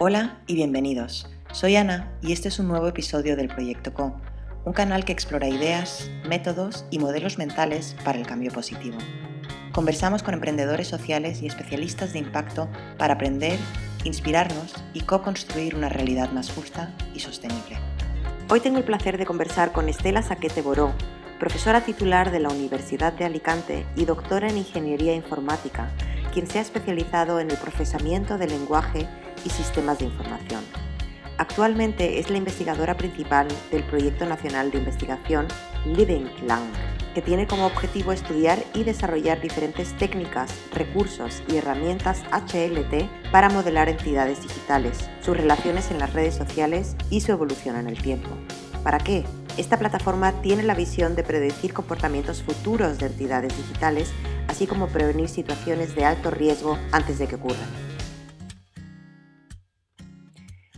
Hola y bienvenidos. Soy Ana y este es un nuevo episodio del Proyecto Co, un canal que explora ideas, métodos y modelos mentales para el cambio positivo. Conversamos con emprendedores sociales y especialistas de impacto para aprender, inspirarnos y co-construir una realidad más justa y sostenible. Hoy tengo el placer de conversar con Estela Saquete Boró, profesora titular de la Universidad de Alicante y doctora en Ingeniería Informática, quien se ha especializado en el procesamiento del lenguaje y sistemas de información. Actualmente es la investigadora principal del Proyecto Nacional de Investigación Living Lang, que tiene como objetivo estudiar y desarrollar diferentes técnicas, recursos y herramientas HLT para modelar entidades digitales, sus relaciones en las redes sociales y su evolución en el tiempo. ¿Para qué? Esta plataforma tiene la visión de predecir comportamientos futuros de entidades digitales, así como prevenir situaciones de alto riesgo antes de que ocurran.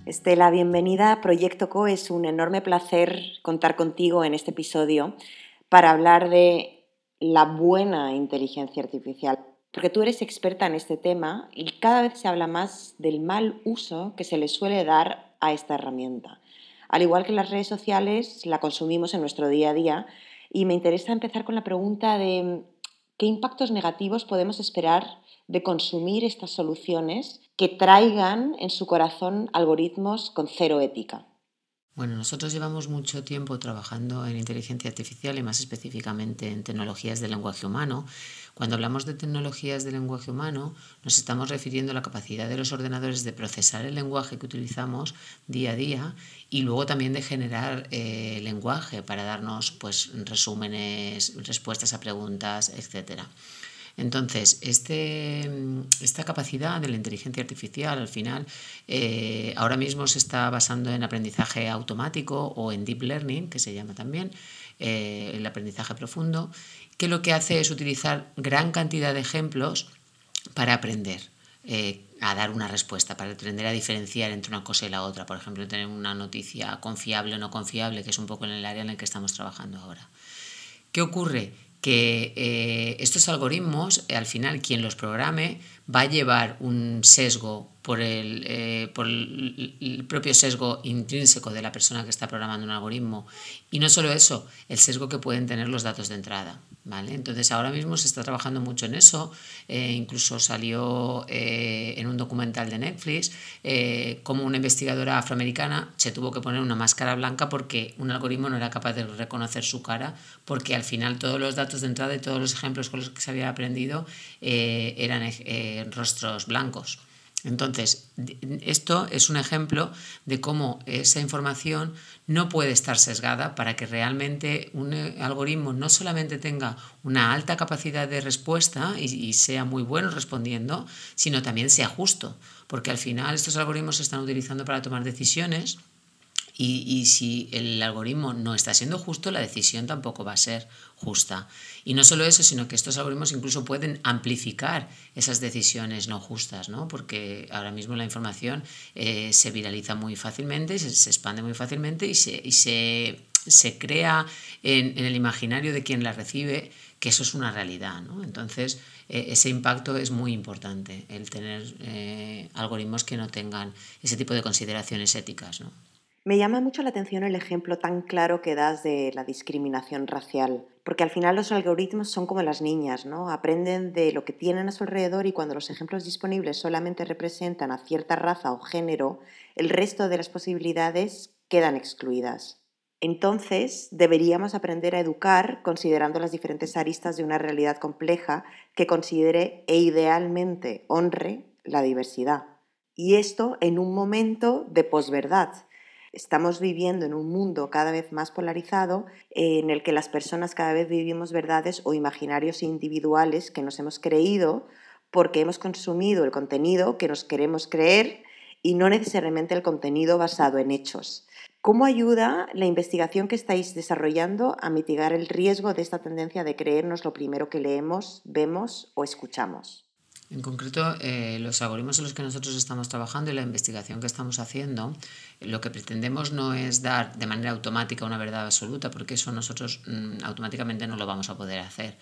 Estela, bienvenida a Proyecto Co. Es un enorme placer contar contigo en este episodio para hablar de la buena inteligencia artificial. Porque tú eres experta en este tema y cada vez se habla más del mal uso que se le suele dar a esta herramienta. Al igual que las redes sociales, la consumimos en nuestro día a día y me interesa empezar con la pregunta de qué impactos negativos podemos esperar de consumir estas soluciones que traigan en su corazón algoritmos con cero ética. Bueno, nosotros llevamos mucho tiempo trabajando en inteligencia artificial y más específicamente en tecnologías del lenguaje humano. Cuando hablamos de tecnologías del lenguaje humano, nos estamos refiriendo a la capacidad de los ordenadores de procesar el lenguaje que utilizamos día a día y luego también de generar eh, lenguaje para darnos pues, resúmenes, respuestas a preguntas, etcétera. Entonces, este, esta capacidad de la inteligencia artificial al final eh, ahora mismo se está basando en aprendizaje automático o en deep learning, que se llama también eh, el aprendizaje profundo, que lo que hace es utilizar gran cantidad de ejemplos para aprender. Eh, a dar una respuesta, para aprender a diferenciar entre una cosa y la otra. Por ejemplo, tener una noticia confiable o no confiable, que es un poco en el área en el que estamos trabajando ahora. ¿Qué ocurre? Que eh, estos algoritmos, eh, al final quien los programe, va a llevar un sesgo por, el, eh, por el, propio sesgo intrínseco de la persona que está programando un algoritmo. Y no solo eso, el sesgo que pueden tener los datos de entrada. ¿vale? Entonces ahora mismo se está trabajando mucho en eso. Eh, incluso salió eh, en un documental de Netflix como una investigadora afroamericana se tuvo que poner una máscara blanca porque un algoritmo no era capaz de reconocer su cara porque al final todos los datos de entrada y todos los ejemplos con los que se había aprendido eran rostros blancos. Entonces, esto es un ejemplo de cómo esa información no puede estar sesgada para que realmente un eh, algoritmo no solamente tenga una alta capacidad de respuesta y, sea muy bueno respondiendo, sino también sea justo, porque al final estos algoritmos se están utilizando para tomar decisiones y, si el algoritmo no está siendo justo, la decisión tampoco va a ser justa. Y no solo eso, sino que estos algoritmos incluso pueden amplificar esas decisiones no justas, ¿no? porque ahora mismo la información eh, se viraliza muy fácilmente, se, se, expande muy fácilmente y se, y se, se crea en, en, el imaginario de quien la recibe que eso es una realidad. ¿no? Entonces, eh, ese impacto es muy importante, el tener eh, algoritmos que no tengan ese tipo de consideraciones éticas. ¿no? Me llama mucho la atención el ejemplo tan claro que das de la discriminación racial, porque al final los algoritmos son como las niñas, ¿no? Aprenden de lo que tienen a su alrededor y cuando los ejemplos disponibles solamente representan a cierta raza o género, el resto de las posibilidades quedan excluidas. Entonces, deberíamos aprender a educar considerando las diferentes aristas de una realidad compleja que considere e idealmente honre la diversidad. Y esto en un momento de posverdad, Estamos viviendo en un mundo cada vez más polarizado en el que las personas cada vez vivimos verdades o imaginarios individuales que nos hemos creído porque hemos consumido el contenido que nos queremos creer y no necesariamente el contenido basado en hechos. ¿Cómo ayuda la investigación que estáis desarrollando a mitigar el riesgo de esta tendencia de creernos lo primero que leemos, vemos o escuchamos? En concreto, eh, los algoritmos en los que nosotros estamos trabajando y la investigación que estamos haciendo, lo que pretendemos no es dar de manera automática una verdad absoluta, porque eso nosotros mm, automáticamente no lo vamos a poder hacer.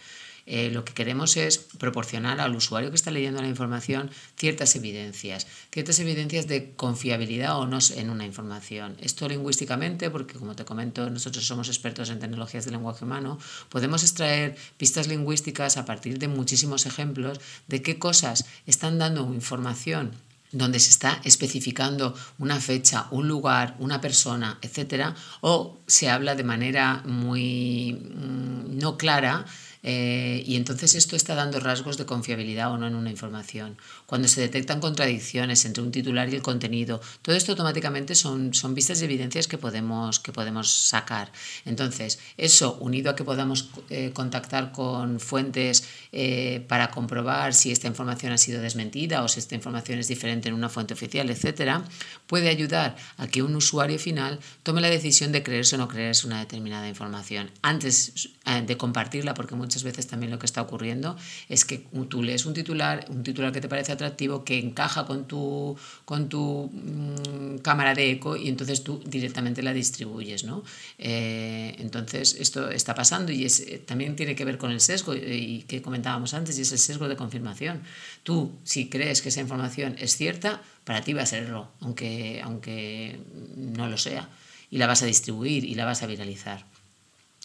Eh, lo que queremos es proporcionar al usuario que está leyendo la información ciertas evidencias, ciertas evidencias de confiabilidad o no en una información. Esto lingüísticamente, porque como te comento, nosotros somos expertos en tecnologías de lenguaje humano, podemos extraer pistas lingüísticas a partir de muchísimos ejemplos de qué cosas están dando información donde se está especificando una fecha, un lugar, una persona, etcétera, o se habla de manera muy mm, no clara eh, y entonces esto está dando rasgos de confiabilidad o no en una información. Cuando se detectan contradicciones entre un titular y el contenido, todo esto automáticamente son, son vistas y evidencias que podemos, que podemos sacar. Entonces, eso unido a que podamos eh, contactar con fuentes eh, para comprobar si esta información ha sido desmentida o si esta información es diferente en una fuente oficial, etcétera, puede ayudar a que un usuario final tome la decisión de creerse o no creerse una determinada información antes de compartirla, porque muchas veces también lo que está ocurriendo es que tú lees un titular, un titular que te parece atractivo, que encaja con tu, con tu mm, cámara de eco y entonces tú directamente la distribuyes. ¿no? Eh, entonces esto está pasando y eh, también tiene que ver con el sesgo y, que comentábamos antes y es el sesgo de confirmación. Tú, si crees que esa información es cierta, para ti va a serlo, aunque, aunque no lo sea, y la vas a distribuir y la vas a viralizar.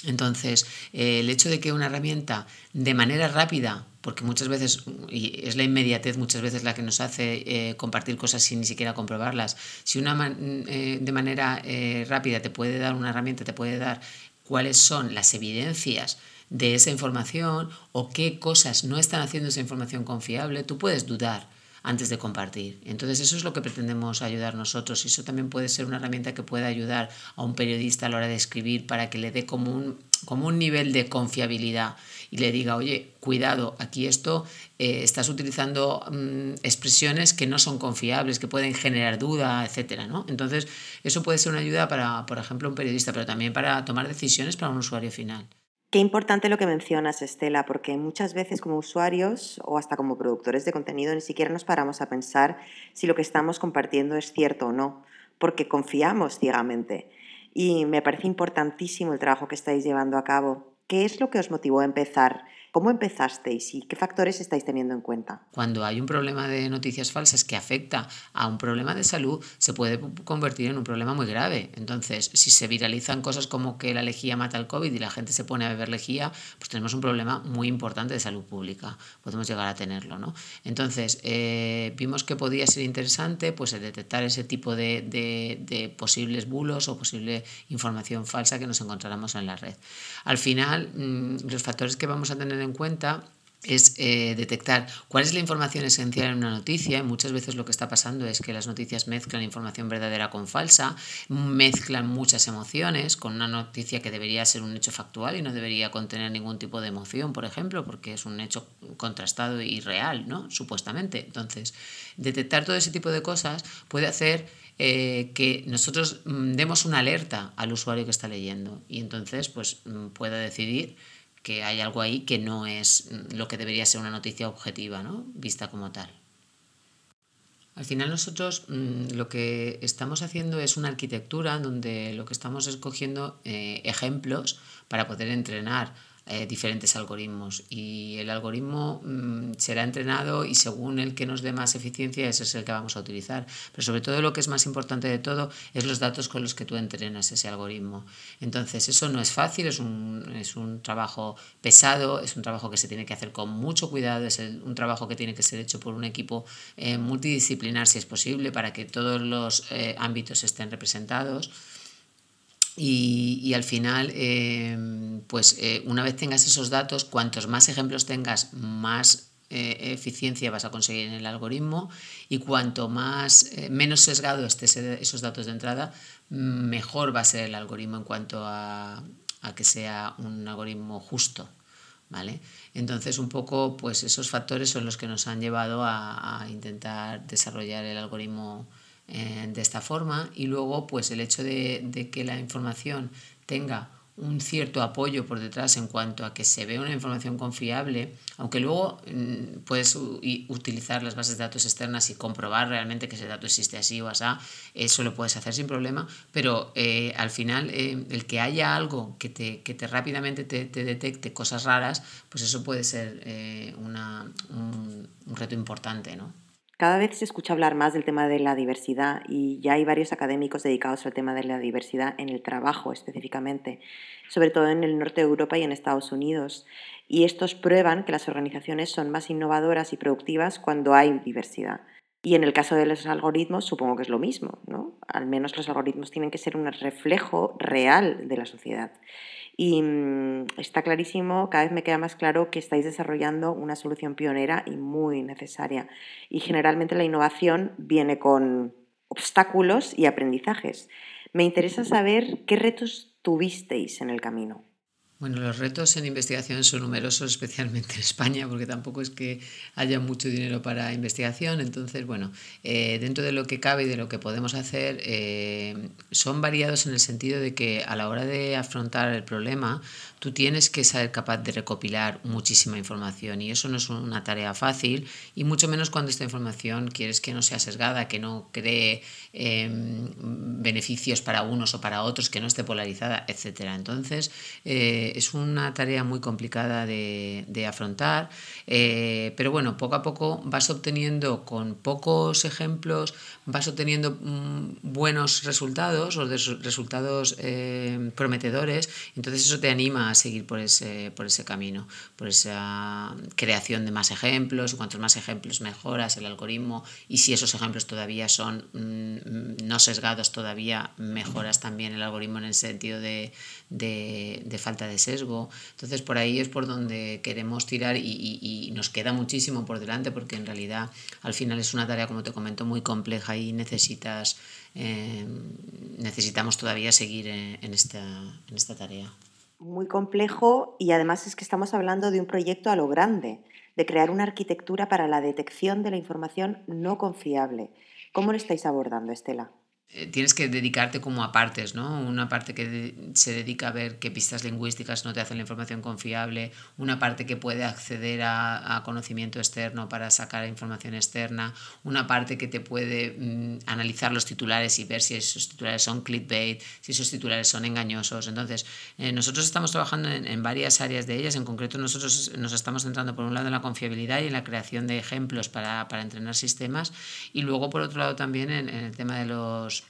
Entonces, eh, el hecho de que una herramienta de manera rápida, porque muchas veces, y es la inmediatez muchas veces la que nos hace eh, compartir cosas sin ni siquiera comprobarlas, si una eh, de manera rápida te puede dar una herramienta, te puede dar cuáles son las evidencias de esa información o qué cosas no están haciendo esa información confiable, tú puedes dudar antes de compartir. Entonces eso es lo que pretendemos ayudar nosotros eso también puede ser una herramienta que pueda ayudar a un periodista a la hora de escribir para que le dé como un, como un nivel de confiabilidad y le diga, oye, cuidado, aquí esto eh, estás utilizando mm, expresiones que no son confiables, que pueden generar duda, etc. ¿no? Entonces, eso puede ser una ayuda para, por ejemplo, un periodista, pero también para tomar decisiones para un usuario final. Qué importante lo que mencionas, Estela, porque muchas veces como usuarios o hasta como productores de contenido ni siquiera nos paramos a pensar si lo que estamos compartiendo es cierto o no, porque confiamos ciegamente. Y me parece importantísimo el trabajo que estáis llevando a cabo. ¿Qué es lo que os motivó a empezar ¿Cómo empezasteis y qué factores estáis teniendo en cuenta? Cuando hay un problema de noticias falsas que afecta a un problema de salud, se puede convertir en un problema muy grave. Entonces, si se viralizan cosas como que la lejía mata al COVID y la gente se pone a beber lejía, pues tenemos un problema muy importante de salud pública. Podemos llegar a tenerlo, ¿no? Entonces, eh, vimos que podía ser interesante pues, detectar ese tipo de, de posibles bulos o posible información falsa que nos encontráramos en la red. Al final, mm, los factores que vamos a tener en cuenta es eh, detectar cuál es la información esencial en una noticia. Y muchas veces lo que está pasando es que las noticias mezclan información verdadera con falsa, mezclan muchas emociones con una noticia que debería ser un hecho factual y no debería contener ningún tipo de emoción, por ejemplo, porque es un hecho contrastado y real, ¿no? Supuestamente. Entonces, detectar todo ese tipo de cosas puede hacer eh, que nosotros mm, demos una alerta al usuario que está leyendo y entonces pues mm, pueda decidir que hay algo ahí que no es lo que debería ser una noticia objetiva, ¿no? vista como tal. Al final nosotros mm, lo que estamos haciendo es una arquitectura donde lo que estamos escogiendo eh, ejemplos para poder entrenar eh, diferentes algoritmos y el algoritmo mm, será entrenado y según el que nos dé más eficiencia ese es el que vamos a utilizar. Pero sobre todo lo que es más importante de todo es los datos con los que tú entrenas ese algoritmo. Entonces eso no es fácil, es un, es un trabajo pesado, es un trabajo que se tiene que hacer con mucho cuidado, es un trabajo que tiene que ser hecho por un equipo eh, multidisciplinar si es posible para que todos los eh, ámbitos estén representados. Y, al final, em, pues eh, una vez tengas esos datos, cuantos más ejemplos tengas, más eh, eficiencia vas a conseguir en el algoritmo y cuanto más eh, menos sesgado estés esos datos de entrada, mejor va a ser el algoritmo en cuanto a, que sea un algoritmo justo. ¿Vale? Entonces, un poco, pues esos factores son los que nos han llevado a, a intentar desarrollar el algoritmo eh, de esta forma y luego pues el hecho de, que la información tenga un cierto apoyo por detrás en cuanto a que se ve una información confiable, aunque luego mm, puedes utilizar las bases de datos externas y comprobar realmente que ese dato existe así o así, eso lo puedes hacer sin problema, pero eh, al final eh, el que haya algo que te, que te rápidamente te, detecte cosas raras, pues eso puede ser una, un, un reto importante, ¿no? Cada vez se escucha hablar más del tema de la diversidad y ya hay varios académicos dedicados al tema de la diversidad en el trabajo específicamente, sobre todo en el norte de Europa y en Estados Unidos. Y estos prueban que las organizaciones son más innovadoras y productivas cuando hay diversidad. Y en el caso de los algoritmos supongo que es lo mismo, ¿no? Al menos los algoritmos tienen que ser un reflejo real de la sociedad. Y mm, está clarísimo, cada vez me queda más claro que estáis desarrollando una solución pionera y muy necesaria. Y generalmente la innovación viene con obstáculos y aprendizajes. Me interesa saber qué retos tuvisteis en el camino. Bueno, los retos en investigación son numerosos, especialmente en España, porque tampoco es que haya mucho dinero para investigación. Entonces, bueno, eh, dentro de lo que cabe y de lo que podemos hacer, eh, son variados en el sentido de que a la hora de afrontar el problema, tú tienes que ser capaz de recopilar muchísima información y eso no es una tarea fácil y mucho menos cuando esta información quieres que no sea sesgada, que no cree em, beneficios para unos o para otros, que no esté polarizada, etc. Entonces es una tarea muy complicada de, afrontar, eh, pero bueno, poco a poco vas obteniendo con pocos ejemplos, vas obteniendo mm, buenos resultados o resultados eh, prometedores, entonces eso te anima a seguir por ese, por ese camino, por esa creación de más ejemplos, cuantos más ejemplos mejoras el algoritmo y si esos ejemplos todavía son mm, no sesgados, todavía mejoras también el algoritmo en el sentido de, de, falta de sesgo. Entonces por ahí es por donde queremos tirar y, y nos queda muchísimo por delante porque en realidad al final es una tarea, como te comento, muy compleja ahí necesitas, eh, necesitamos todavía seguir en, esta, en esta tarea. Muy complejo y además es que estamos hablando de un proyecto a lo grande, de crear una arquitectura para la detección de la información no confiable. ¿Cómo lo estáis abordando, Estela? Eh, tienes que dedicarte como a partes, ¿no? Una parte que se dedica a ver qué pistas lingüísticas no te hacen la información confiable, una parte que puede acceder a, conocimiento externo para sacar información externa, una parte que te puede mm, analizar los titulares y ver si esos titulares son clickbait, si esos titulares son engañosos. Entonces, eh, nosotros estamos trabajando en, varias áreas de ellas, en concreto nosotros nos estamos centrando por un lado en la confiabilidad y en la creación de ejemplos para, para entrenar sistemas y luego por otro lado también en el tema de los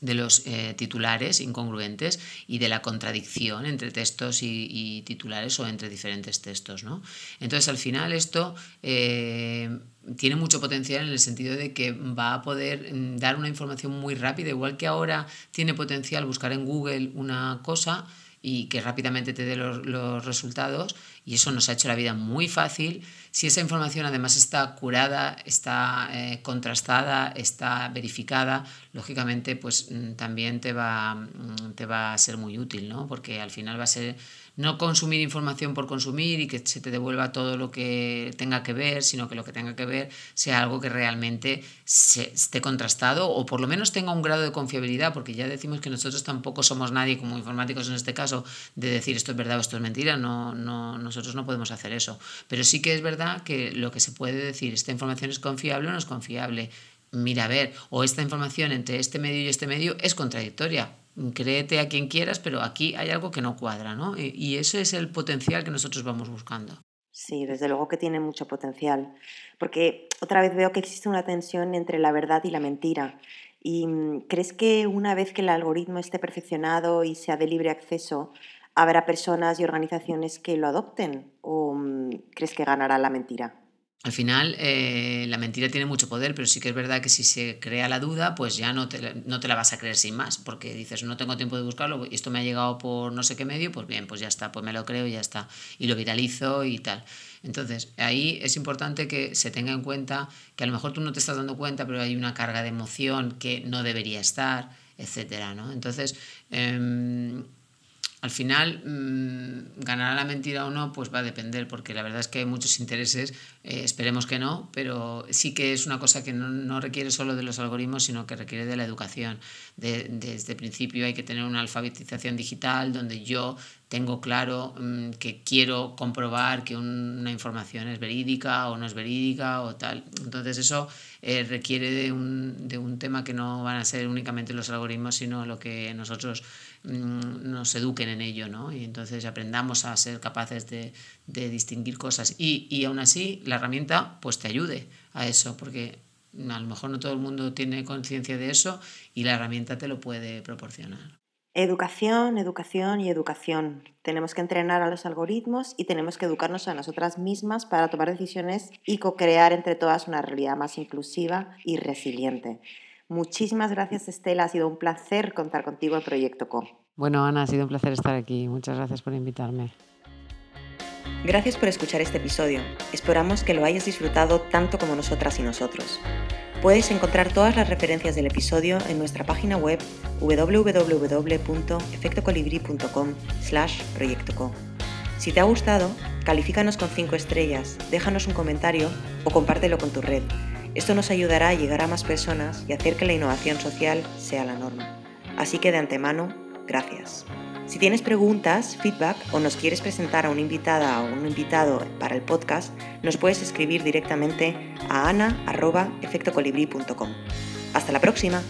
de los eh, titulares incongruentes y de la contradicción entre textos y, titulares o entre diferentes textos. ¿no? Entonces, al final esto eh, tiene mucho potencial en el sentido de que va a poder mm, dar una información muy rápida, igual que ahora tiene potencial buscar en Google una cosa y que rápidamente te dé los, resultados y eso nos ha hecho la vida muy fácil. Si esa información además está curada, está eh, contrastada, está verificada, lógicamente pues mm, también te va, mm, te va a ser muy útil, ¿no? porque al final va a ser no consumir información por consumir y que se te devuelva todo lo que tenga que ver, sino que lo que tenga que ver sea algo que realmente se, esté contrastado o por lo menos tenga un grado de confiabilidad, porque ya decimos que nosotros tampoco somos nadie como informáticos en este caso de decir esto es verdad o esto es mentira, no, no, nosotros no podemos hacer eso. Pero sí que es verdad que lo que se puede decir, esta información es confiable o no es confiable, mira a ver, o esta información entre este medio y este medio es contradictoria créete a quien quieras, pero aquí hay algo que no cuadra, ¿no? Y, ese es el potencial que nosotros vamos buscando. Sí, desde luego que tiene mucho potencial, porque otra vez veo que existe una tensión entre la verdad y la mentira. ¿Y mm, crees que una vez que el algoritmo esté perfeccionado y sea de libre acceso, habrá personas y organizaciones que lo adopten? ¿O mm, crees que ganará la mentira? Al final, eh, la mentira tiene mucho poder, pero sí que es verdad que si se crea la duda, pues ya no te, no te la vas a creer sin más, porque dices, no tengo tiempo de buscarlo, esto me ha llegado por no sé qué medio, pues bien, pues ya está, pues me lo creo y ya está, y lo viralizo y tal. Entonces, ahí es importante que se tenga en cuenta que a lo mejor tú no te estás dando cuenta, pero hay una carga de emoción que no debería estar, etcétera, ¿no? Entonces, em, al final, mmm, ganará la mentira o no, pues va a depender, porque la verdad es que hay muchos intereses, eh, esperemos que no, pero sí que es una cosa que no, no, requiere solo de los algoritmos, sino que requiere de la educación. De, desde el principio hay que tener una alfabetización digital donde yo tengo claro mmm, que quiero comprobar que un, una información es verídica o no es verídica o tal. Entonces eso eh, requiere de un, de un tema que no van a ser únicamente los algoritmos, sino lo que nosotros Mm, nos eduquen en ello, ¿no? Y entonces aprendamos a ser capaces de, de distinguir cosas. Y, y, aún así, la herramienta pues te ayude a eso, porque a lo mejor no todo el mundo tiene conciencia de eso y la herramienta te lo puede proporcionar. Educación, educación y educación. Tenemos que entrenar a los algoritmos y tenemos que educarnos a nosotras mismas para tomar decisiones y co-crear entre todas una realidad más inclusiva y resiliente. Muchísimas gracias, Estela. Ha sido un placer contar contigo en Proyecto Co. Bueno, Ana, ha sido un placer estar aquí. Muchas gracias por invitarme. Gracias por escuchar este episodio. Esperamos que lo hayas disfrutado tanto como nosotras y nosotros. Puedes encontrar todas las referencias del episodio en nuestra página web www.efectocolibri.com slash proyectoco. Si te ha gustado, califícanos con 5 estrellas, déjanos un comentario o compártelo con tu red. Esto nos ayudará a llegar a más personas y hacer que la innovación social sea la norma. Así que de antemano, gracias. Si tienes preguntas, feedback o nos quieres presentar a una invitada o un invitado para el podcast, nos puedes escribir directamente a ana.efectocolibri.com. Hasta la próxima.